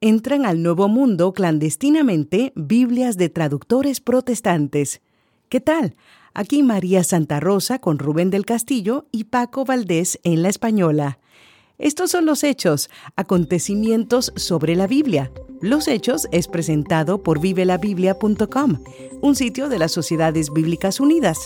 Entran al Nuevo Mundo clandestinamente Biblias de traductores protestantes. ¿Qué tal? Aquí María Santa Rosa con Rubén del Castillo y Paco Valdés en la Española. Estos son los hechos, acontecimientos sobre la Biblia. Los Hechos es presentado por vivelabiblia.com, un sitio de las Sociedades Bíblicas Unidas.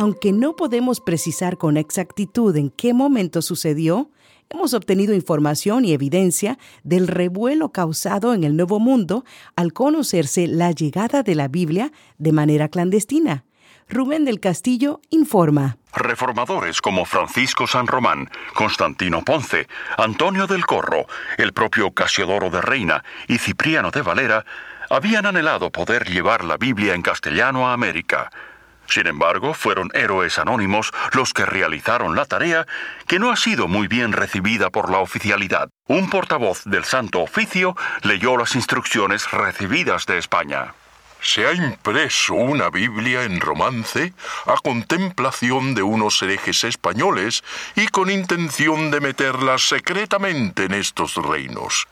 Aunque no podemos precisar con exactitud en qué momento sucedió, hemos obtenido información y evidencia del revuelo causado en el Nuevo Mundo al conocerse la llegada de la Biblia de manera clandestina. Rubén del Castillo informa. Reformadores como Francisco San Román, Constantino Ponce, Antonio del Corro, el propio Casiodoro de Reina y Cipriano de Valera habían anhelado poder llevar la Biblia en castellano a América. Sin embargo, fueron héroes anónimos los que realizaron la tarea que no ha sido muy bien recibida por la oficialidad. Un portavoz del Santo Oficio leyó las instrucciones recibidas de España se ha impreso una Biblia en romance a contemplación de unos herejes españoles y con intención de meterla secretamente en estos reinos.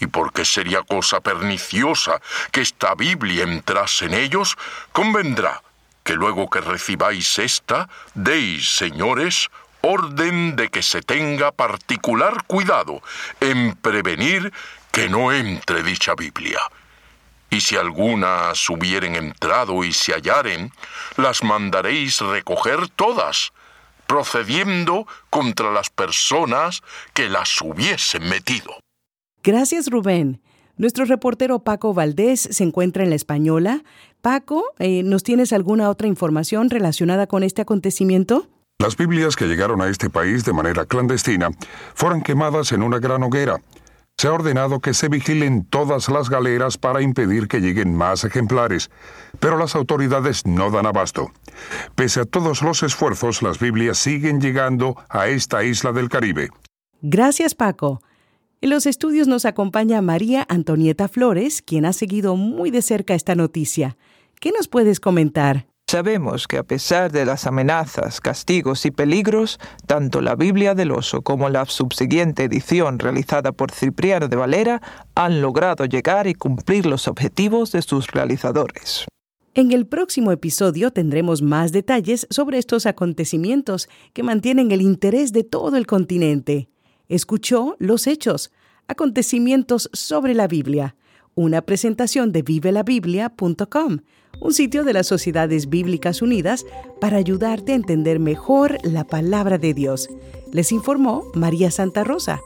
Y porque sería cosa perniciosa que esta Biblia entrase en ellos, convendrá que luego que recibáis esta, deis, señores, orden de que se tenga particular cuidado en prevenir que no entre dicha Biblia y si algunas hubieren entrado y se hallaren, las mandaréis recoger todas, procediendo contra las personas que las hubiesen metido. Gracias, Rubén. Nuestro reportero Paco Valdés se encuentra en la Española. Paco, eh, ¿nos tienes alguna otra información relacionada con este acontecimiento? Las Biblias que llegaron a este país de manera clandestina fueron quemadas en una gran hoguera se ha ordenado que se vigilen todas las galeras para impedir que lleguen más ejemplares, pero las autoridades no dan abasto. Pese a todos los esfuerzos, las Biblias siguen llegando a esta isla del Caribe. Gracias, Paco. En los estudios nos acompaña María Antonieta Flores, quien ha seguido muy de cerca esta noticia. ¿Qué nos puedes comentar? Sabemos que a pesar de las amenazas, castigos y peligros, tanto la Biblia del Oso como la subsiguiente edición realizada por Cipriano de Valera han logrado llegar y cumplir los objetivos de sus realizadores. En el próximo episodio tendremos más detalles sobre estos acontecimientos que mantienen el interés de todo el continente. Escuchó Los Hechos, acontecimientos sobre la Biblia, una presentación de vivelabiblia.com un sitio de las Sociedades Bíblicas Unidas para ayudarte a entender mejor la palabra de Dios. Les informó María Santa Rosa.